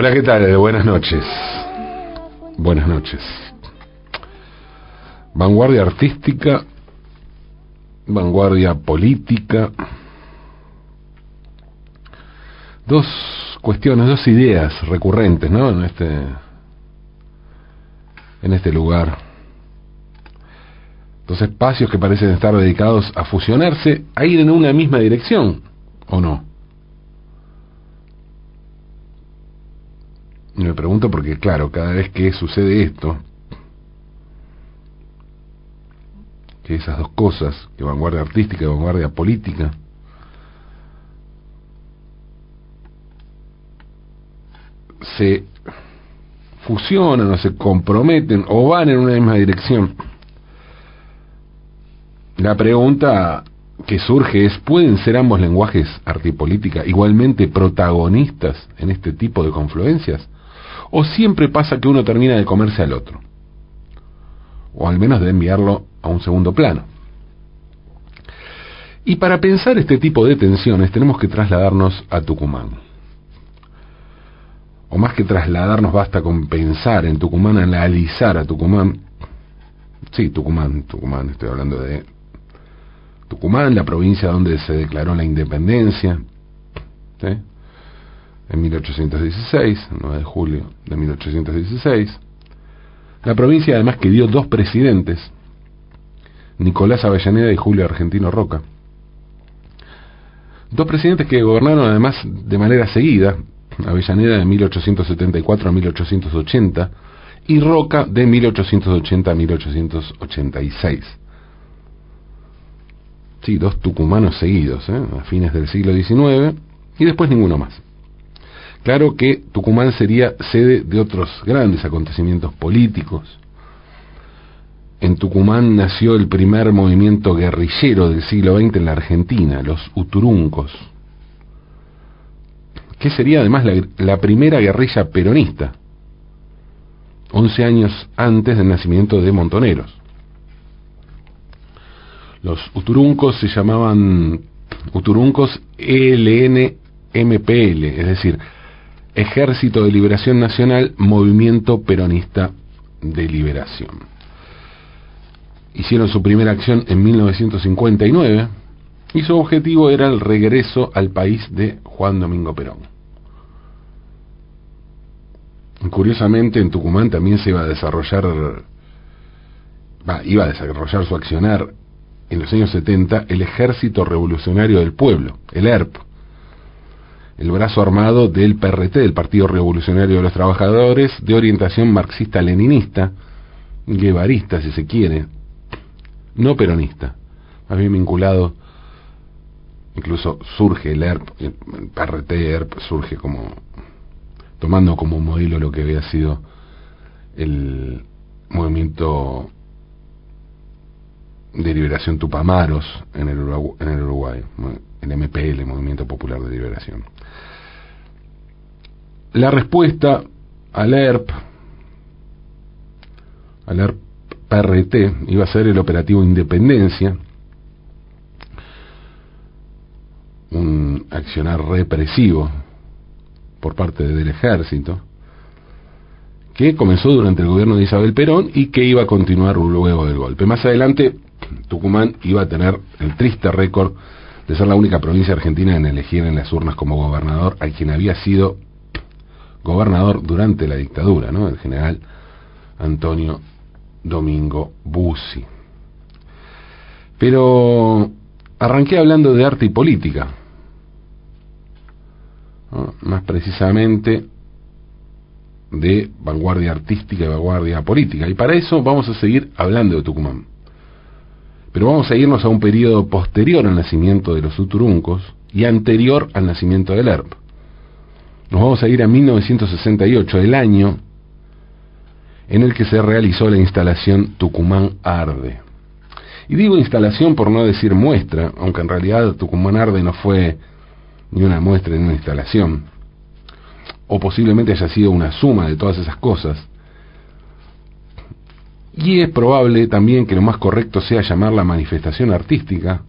Hola, ¿qué tal? Buenas noches. Buenas noches. Vanguardia artística, vanguardia política. Dos cuestiones, dos ideas recurrentes, ¿no? En este en este lugar. Dos espacios que parecen estar dedicados a fusionarse, a ir en una misma dirección, ¿o no? Y me pregunto porque, claro, cada vez que sucede esto, que esas dos cosas, que vanguardia artística y vanguardia política, se fusionan o se comprometen o van en una misma dirección. La pregunta que surge es, ¿pueden ser ambos lenguajes arte y política igualmente protagonistas en este tipo de confluencias? ¿O siempre pasa que uno termina de comerse al otro? O al menos de enviarlo a un segundo plano. Y para pensar este tipo de tensiones tenemos que trasladarnos a Tucumán. O más que trasladarnos basta con pensar en Tucumán, analizar a Tucumán. Sí, Tucumán, Tucumán, estoy hablando de Tucumán, la provincia donde se declaró la independencia. ¿sí? En 1816, 9 de julio de 1816. La provincia además que dio dos presidentes, Nicolás Avellaneda y Julio Argentino Roca. Dos presidentes que gobernaron además de manera seguida, Avellaneda de 1874 a 1880 y Roca de 1880 a 1886. Sí, dos tucumanos seguidos, ¿eh? a fines del siglo XIX y después ninguno más. Claro que Tucumán sería sede de otros grandes acontecimientos políticos. En Tucumán nació el primer movimiento guerrillero del siglo XX en la Argentina, los Uturuncos, que sería además la, primera guerrilla peronista, 11 años antes del nacimiento de Montoneros. Los Uturuncos se llamaban Uturuncos ELN-MPL, es decir, Ejército de Liberación Nacional, Movimiento Peronista de Liberación. Hicieron su primera acción en 1959 y su objetivo era el regreso al país de Juan Domingo Perón. Curiosamente en Tucumán también se iba a desarrollar, iba a desarrollar su accionar en los años 70 el Ejército Revolucionario del Pueblo, el ERP, el brazo armado del PRT, del Partido Revolucionario de los Trabajadores, de orientación marxista-leninista, guevarista si se quiere, no peronista, más bien vinculado, incluso surge el ERP, el PRT ERP surge como, tomando como modelo lo que había sido el movimiento de liberación Tupamaros en el Uruguay, en el, Uruguay, el MPL, Movimiento Popular de Liberación. La respuesta al ERP, al ERP PRT, iba a ser el operativo Independencia, un accionar represivo por parte del ejército, que comenzó durante el gobierno de Isabel Perón y que iba a continuar luego del golpe. Más adelante, Tucumán iba a tener el triste récord de ser la única provincia argentina en elegir en las urnas como gobernador a quien había sido gobernador durante la dictadura, ¿no? El general Antonio Domingo Bussi. Pero arranqué hablando de arte y política, más precisamente de vanguardia artística y vanguardia política. Y para eso vamos a seguir hablando de Tucumán. Pero vamos a irnos a un periodo posterior al nacimiento de los Uturuncos y anterior al nacimiento del ERP. Nos vamos a ir a 1968, el año en el que se realizó la instalación Tucumán Arde. Y digo instalación por no decir muestra, aunque en realidad Tucumán Arde no fue ni una muestra ni una instalación, o posiblemente haya sido una suma de todas esas cosas. Y es probable también que lo más correcto sea llamar la manifestación artística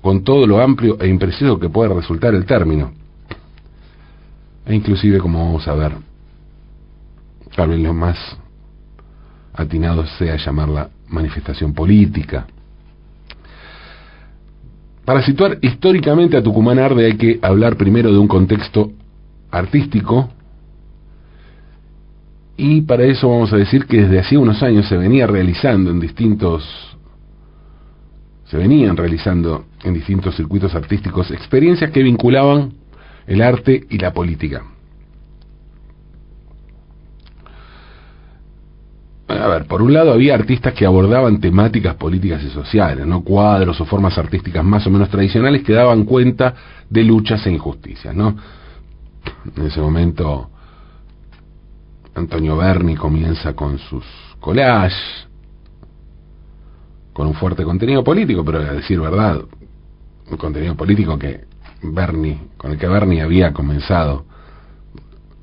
con todo lo amplio e impreciso que puede resultar el término. e inclusive como vamos a ver, tal vez lo más atinado sea llamarla manifestación política. Para situar históricamente a Tucumán Arde hay que hablar primero de un contexto artístico y para eso vamos a decir que desde hacía unos años se venía realizando en distintos se venían realizando en distintos circuitos artísticos experiencias que vinculaban el arte y la política. A ver, por un lado había artistas que abordaban temáticas políticas y sociales, no cuadros o formas artísticas más o menos tradicionales que daban cuenta de luchas e injusticias, ¿no? En ese momento Antonio Berni comienza con sus collages, con un fuerte contenido político, pero a decir verdad, un contenido político que Berni, con el que Berni había comenzado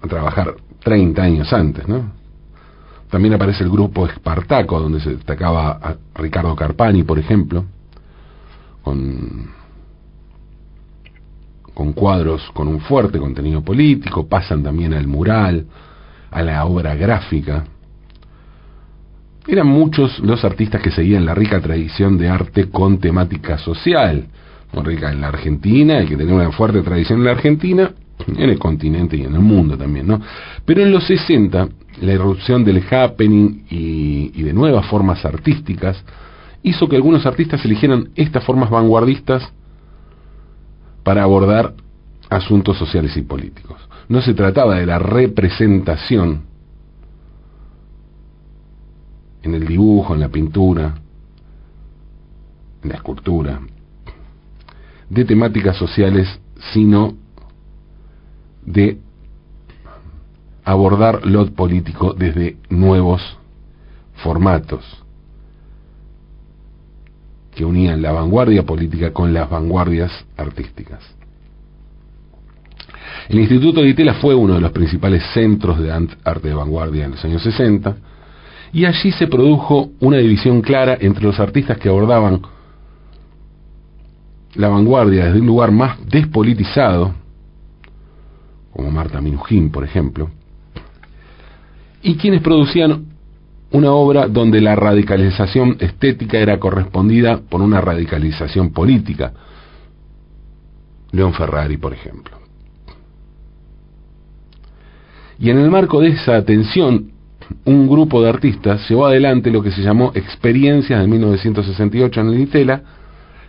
a trabajar 30 años antes, ¿no? También aparece el grupo Espartaco, donde se destacaba a Ricardo Carpani, por ejemplo, con, con cuadros con un fuerte contenido político, pasan también al mural, a la obra gráfica. Eran muchos los artistas que seguían la rica tradición de arte con temática social, muy rica en la Argentina y que tenía una fuerte tradición en la Argentina, en el continente y en el mundo también, ¿no? Pero en los 60, la irrupción del happening y, y de nuevas formas artísticas hizo que algunos artistas eligieran estas formas vanguardistas para abordar asuntos sociales y políticos. No se trataba de la representación en el dibujo, en la pintura, en la escultura, de temáticas sociales, sino de abordar lo político desde nuevos formatos que unían la vanguardia política con las vanguardias artísticas. El Instituto de Itela fue uno de los principales centros de arte de vanguardia en los años 60 y allí se produjo una división clara entre los artistas que abordaban la vanguardia desde un lugar más despolitizado, como Marta Minujín, por ejemplo, y quienes producían una obra donde la radicalización estética era correspondida por una radicalización política. León Ferrari, por ejemplo. Y en el marco de esa tensión, un grupo de artistas llevó adelante lo que se llamó Experiencias de 1968 en el Itela,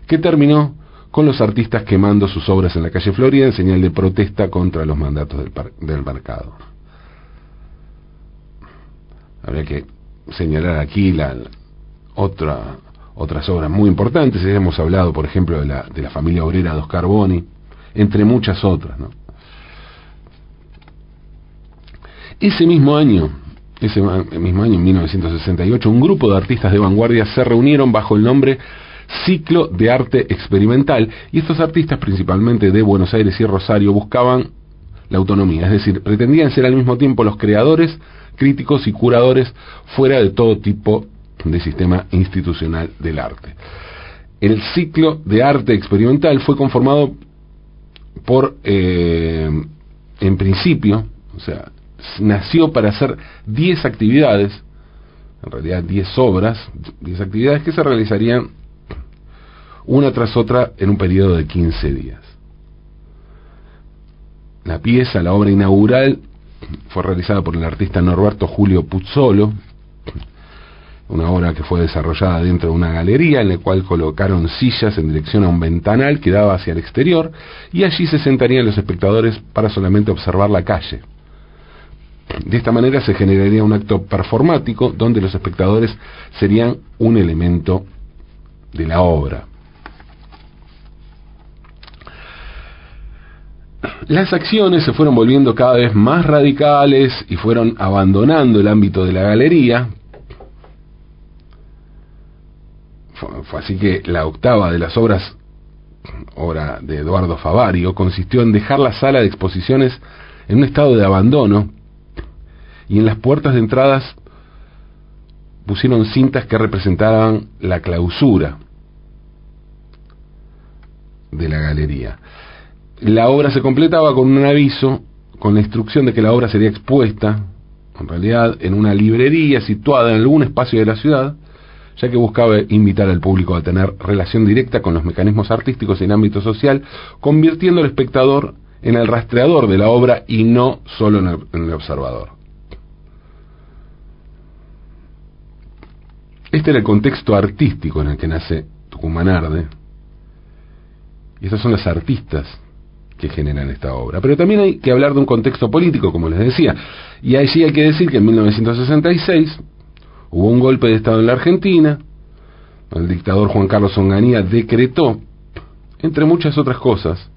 que terminó con los artistas quemando sus obras en la calle Florida en señal de protesta contra los mandatos del, mercado. Habría que señalar aquí la, otra, otras obras muy importantes. Hemos hablado, por ejemplo, de la, de la familia obrera de Oscar Boni, entre muchas otras. ¿no? Ese mismo año, ese mismo año, en 1968, un grupo de artistas de vanguardia se reunieron bajo el nombre Ciclo de Arte Experimental y estos artistas, principalmente de Buenos Aires y Rosario, buscaban la autonomía, es decir, pretendían ser al mismo tiempo los creadores, críticos y curadores fuera de todo tipo de sistema institucional del arte. El ciclo de arte experimental fue conformado por, eh, en principio, o sea, nació para hacer 10 actividades, en realidad 10 obras, 10 actividades que se realizarían una tras otra en un periodo de 15 días. La pieza, la obra inaugural, fue realizada por el artista Norberto Julio Puzzolo, una obra que fue desarrollada dentro de una galería en la cual colocaron sillas en dirección a un ventanal que daba hacia el exterior y allí se sentarían los espectadores para solamente observar la calle. De esta manera se generaría un acto performático donde los espectadores serían un elemento de la obra. Las acciones se fueron volviendo cada vez más radicales y fueron abandonando el ámbito de la galería. Fue así que la octava de las obras, obra de Eduardo Favario, consistió en dejar la sala de exposiciones en un estado de abandono y en las puertas de entradas pusieron cintas que representaban la clausura de la galería. La obra se completaba con un aviso con la instrucción de que la obra sería expuesta, en realidad, en una librería situada en algún espacio de la ciudad, ya que buscaba invitar al público a tener relación directa con los mecanismos artísticos en ámbito social, convirtiendo al espectador en el rastreador de la obra y no solo en el, observador. Este era el contexto artístico en el que nace Tucumán Arde. Y esas son las artistas que generan esta obra. Pero también hay que hablar de un contexto político, como les decía. Y allí hay que decir que en 1966 hubo un golpe de Estado en la Argentina. El dictador Juan Carlos Onganía decretó, entre muchas otras cosas,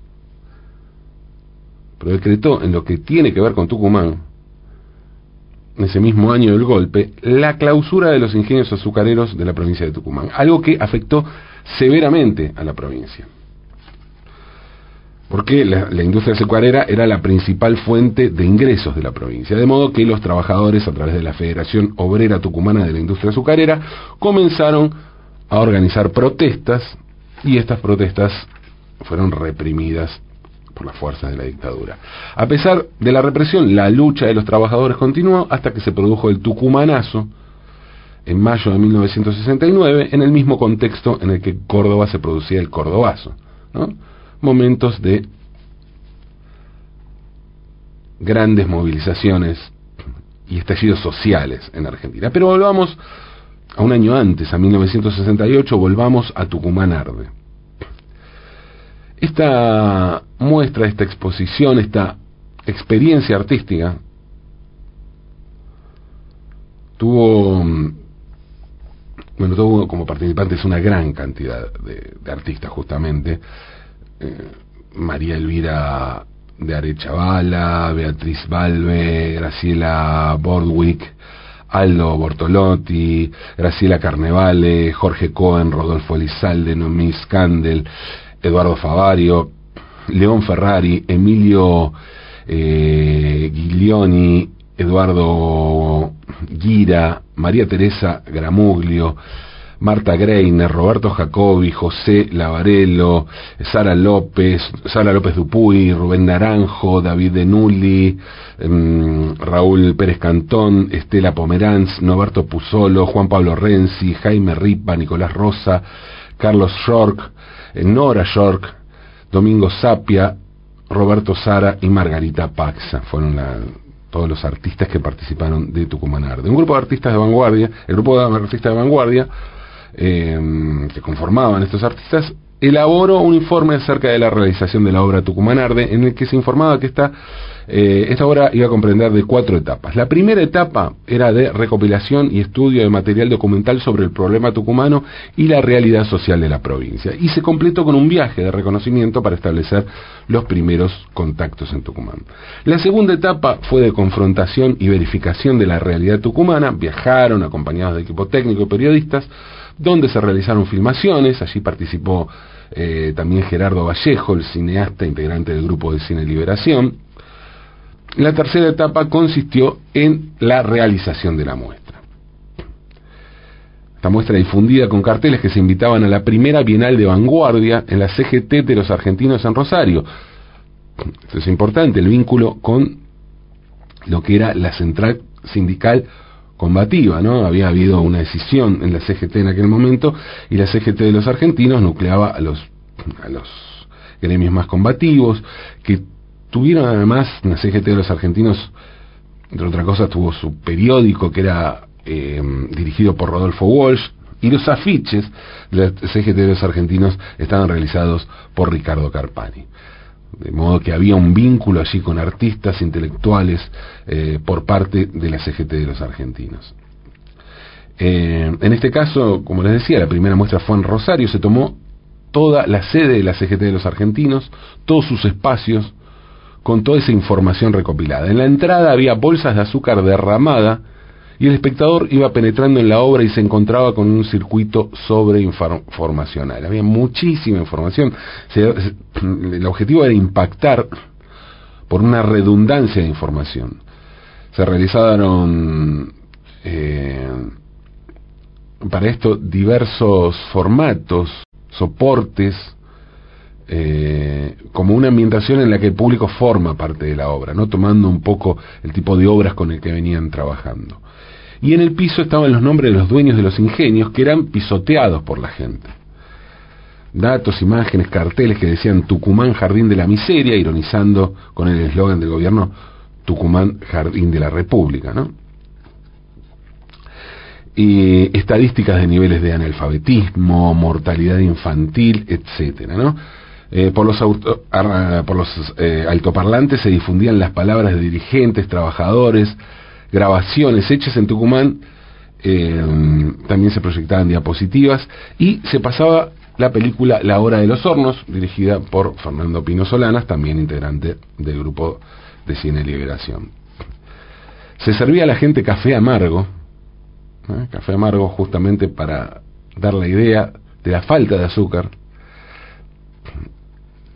pero decretó en lo que tiene que ver con Tucumán, ese mismo año del golpe, la clausura de los ingenios azucareros de la provincia de Tucumán, algo que afectó severamente a la provincia. Porque la, la, industria azucarera era la principal fuente de ingresos de la provincia, de modo que los trabajadores, a través de la Federación Obrera Tucumana de la Industria Azucarera, comenzaron a organizar protestas y estas protestas fueron reprimidas por las fuerzas de la dictadura. A pesar de la represión, la lucha de los trabajadores continuó hasta que se produjo el Tucumanazo en mayo de 1969, en el mismo contexto en el que Córdoba se producía el Cordobazo. Momentos de grandes movilizaciones y estallidos sociales en Argentina. Pero volvamos a un año antes, a 1968, volvamos a Tucumán Arde. Esta muestra, esta exposición, esta experiencia artística tuvo, bueno, tuvo como participantes una gran cantidad de, artistas justamente. Eh, María Elvira de Arechavala, Beatriz Balbe, Graciela Bordwick, Aldo Bortolotti, Graciela Carnevale, Jorge Cohen, Rodolfo Elizalde, Noemí Scandel, Eduardo Favario, León Ferrari, Emilio eh, Giglioni, Eduardo Gira, María Teresa Gramuglio, Marta Greiner, Roberto Jacobi, José Lavarello, Sara López, Sara López Dupuy, Rubén Naranjo, David Denulli, em, Raúl Pérez Cantón, Estela Pomeranz, Noberto Puzolo, Juan Pablo Renzi, Jaime Ripa, Nicolás Rosa, Carlos Shork, Nora York, Domingo Sapia, Roberto Sara y Margarita Paxa. Fueron todos los artistas que participaron de Tucumán Arde. Un grupo de artistas de vanguardia, el grupo de artistas de vanguardia eh, que conformaban estos artistas, elaboró un informe acerca de la realización de la obra Tucumán Arde, en el que se informaba que esta eh, esta obra iba a comprender de cuatro etapas. La primera etapa era de recopilación y estudio de material documental sobre el problema tucumano y la realidad social de la provincia. Y se completó con un viaje de reconocimiento para establecer los primeros contactos en Tucumán. La segunda etapa fue de confrontación y verificación de la realidad tucumana. Viajaron acompañados de equipo técnico y periodistas, donde se realizaron filmaciones. Allí participó eh, también Gerardo Vallejo, el cineasta integrante del grupo de Cine Liberación. La tercera etapa consistió en la realización de la muestra. Esta muestra difundida con carteles que se invitaban a la primera Bienal de Vanguardia en la CGT de los argentinos en Rosario. Esto es importante, el vínculo con lo que era la central sindical combativa, ¿no? Había habido una decisión en la CGT en aquel momento y la CGT de los argentinos nucleaba a los a los gremios más combativos que Tuvieron además, la CGT de los argentinos, entre otras cosas, tuvo su periódico que era eh, dirigido por Rodolfo Walsh, y los afiches de la CGT de los argentinos estaban realizados por Ricardo Carpani. De modo que había un vínculo allí con artistas intelectuales eh, por parte de la CGT de los argentinos. Eh, en este caso, como les decía, la primera muestra fue en Rosario, se tomó toda la sede de la CGT de los argentinos, todos sus espacios, con toda esa información recopilada. En la entrada había bolsas de azúcar derramada y el espectador iba penetrando en la obra y se encontraba con un circuito sobreinformacional. Había muchísima información. el objetivo era impactar por una redundancia de información. Se realizaron eh, para esto diversos formatos, soportes, eh, como una ambientación en la que el público forma parte de la obra, no tomando un poco el tipo de obras con el que venían trabajando. Y en el piso estaban los nombres de los dueños de los ingenios que eran pisoteados por la gente. Datos, imágenes, carteles que decían Tucumán Jardín de la Miseria, ironizando con el eslogan del gobierno Tucumán Jardín de la República, ¿no? Y estadísticas de niveles de analfabetismo, mortalidad infantil, etcétera, ¿no? Eh, por los, por los eh, altoparlantes se difundían las palabras de dirigentes, trabajadores, grabaciones hechas en Tucumán, eh, también se proyectaban diapositivas y se pasaba la película La Hora de los Hornos, dirigida por Fernando Pino Solanas, también integrante del grupo de Cine Liberación. Se servía a la gente café amargo, café amargo justamente para dar la idea de la falta de azúcar,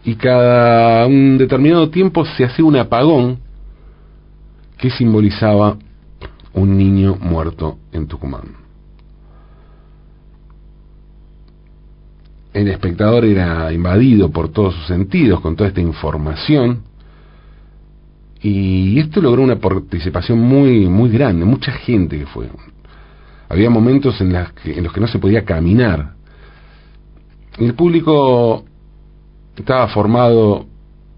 y cada un determinado tiempo se hacía un apagón que simbolizaba un niño muerto en Tucumán. El espectador era invadido por todos sus sentidos con toda esta información y esto logró una participación muy muy grande, mucha gente que fue. Había momentos en, en los que no se podía caminar. El público estaba formado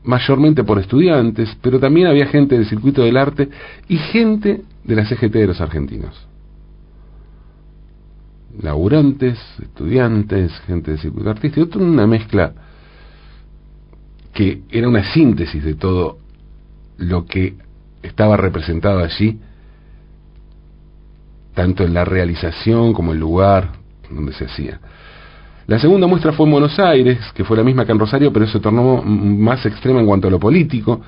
mayormente por estudiantes, pero también había gente del circuito del arte y gente de la CGT de los argentinos. Laburantes, estudiantes, gente del circuito artístico, una mezcla que era una síntesis de todo lo que estaba representado allí, tanto en la realización como el lugar donde se hacía. La segunda muestra fue en Buenos Aires, que fue la misma que en Rosario, pero se tornó más extrema en cuanto a lo político.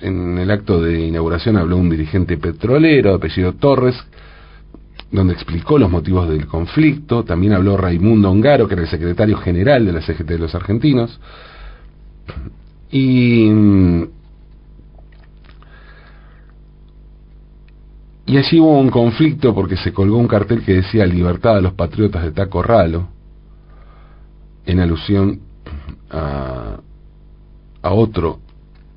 En el acto de inauguración habló un dirigente petrolero, apellido Torres, donde explicó los motivos del conflicto. También habló Raimundo Ongaro, que era el secretario general de la CGT de los argentinos. Y, y allí hubo un conflicto porque se colgó un cartel que decía libertad a los patriotas de Taco Ralo en alusión a, otro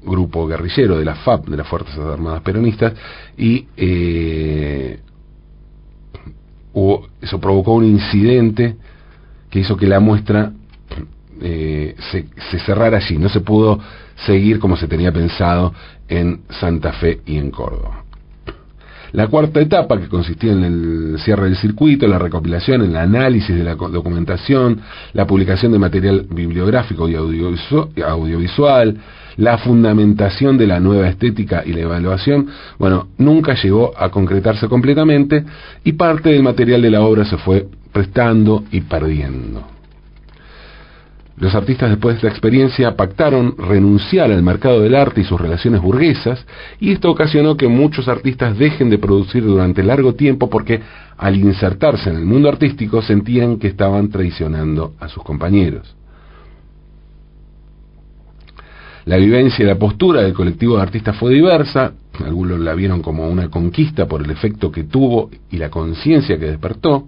grupo guerrillero de la FAP, de las Fuerzas Armadas Peronistas, y eh, eso provocó un incidente que hizo que la muestra eh, se, cerrara allí, no se pudo seguir como se tenía pensado en Santa Fe y en Córdoba. La cuarta etapa, que consistía en el cierre del circuito, la recopilación, el análisis de la documentación, la publicación de material bibliográfico y audiovisual, la fundamentación de la nueva estética y la evaluación, bueno, nunca llegó a concretarse completamente y parte del material de la obra se fue prestando y perdiendo. Los artistas después de esta experiencia pactaron renunciar al mercado del arte y sus relaciones burguesas, y esto ocasionó que muchos artistas dejen de producir durante largo tiempo porque al insertarse en el mundo artístico sentían que estaban traicionando a sus compañeros. La vivencia y la postura del colectivo de artistas fue diversa, algunos la vieron como una conquista por el efecto que tuvo y la conciencia que despertó,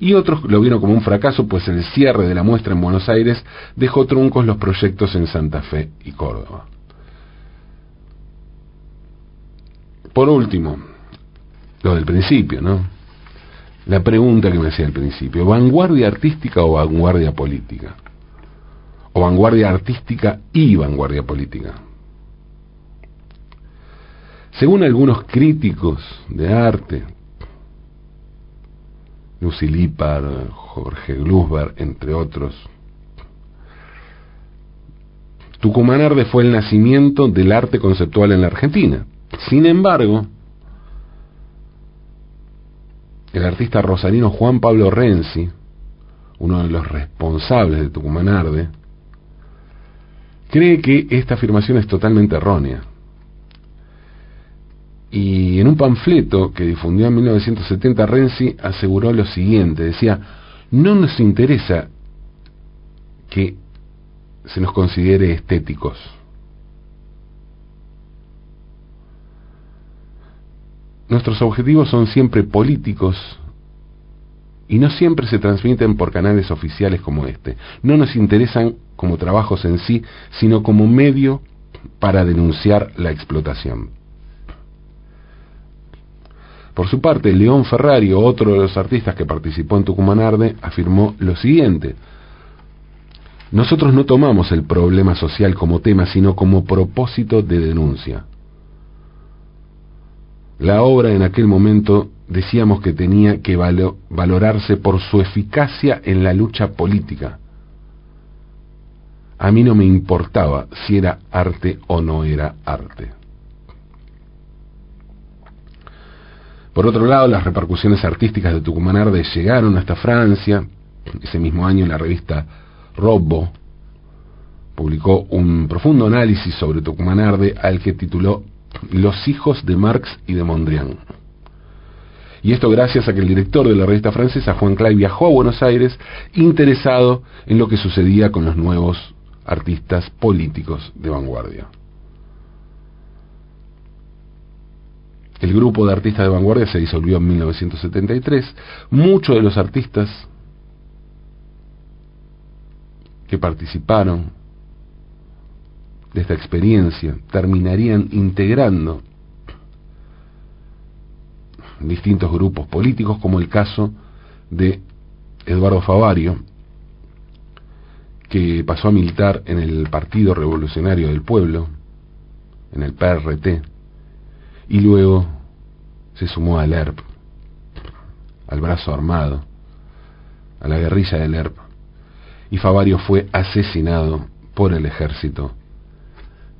y otros lo vieron como un fracaso, pues el cierre de la muestra en Buenos Aires dejó truncos los proyectos en Santa Fe y Córdoba. Por último, lo del principio, ¿no? La pregunta que me hacía al principio, ¿vanguardia artística o vanguardia política? ¿O vanguardia artística y vanguardia política? Según algunos críticos de arte, Lucy Lippard, Jorge Glusberg, entre otros. Tucumán Arde fue el nacimiento del arte conceptual en la Argentina. Sin embargo, el artista rosarino Juan Pablo Renzi, uno de los responsables de Tucumán Arde, cree que esta afirmación es totalmente errónea. Y en un panfleto que difundió en 1970, Renzi aseguró lo siguiente, decía, no nos interesa que se nos considere estéticos. Nuestros objetivos son siempre políticos y no siempre se transmiten por canales oficiales como este. No nos interesan como trabajos en sí, sino como medio para denunciar la explotación. Por su parte, León Ferrari, otro de los artistas que participó en Tucumán Arde, afirmó lo siguiente. Nosotros no tomamos el problema social como tema, sino como propósito de denuncia. La obra en aquel momento decíamos que tenía que valorarse por su eficacia en la lucha política. A mí no me importaba si era arte o no era arte. Por otro lado, las repercusiones artísticas de Tucumán Arde llegaron hasta Francia. Ese mismo año la revista Robbo publicó un profundo análisis sobre Tucumán Arde al que tituló Los hijos de Marx y de Mondrian. Y esto gracias a que el director de la revista francesa, Juan Clay, viajó a Buenos Aires interesado en lo que sucedía con los nuevos artistas políticos de vanguardia. El grupo de artistas de vanguardia se disolvió en 1973. Muchos de los artistas que participaron de esta experiencia terminarían integrando distintos grupos políticos, como el caso de Eduardo Favario, que pasó a militar en el Partido Revolucionario del Pueblo, en el PRT, y luego se sumó al ERP, al brazo armado, a la guerrilla del ERP, y Favario fue asesinado por el ejército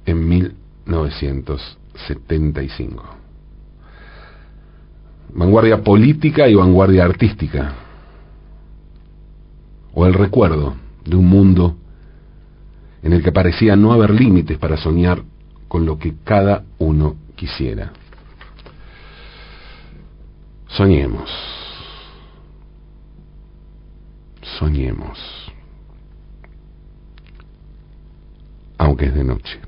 en 1975. Vanguardia política y vanguardia artística, o el recuerdo de un mundo en el que parecía no haber límites para soñar con lo que cada uno quisiera. Soñemos. Soñemos. Aunque es de noche.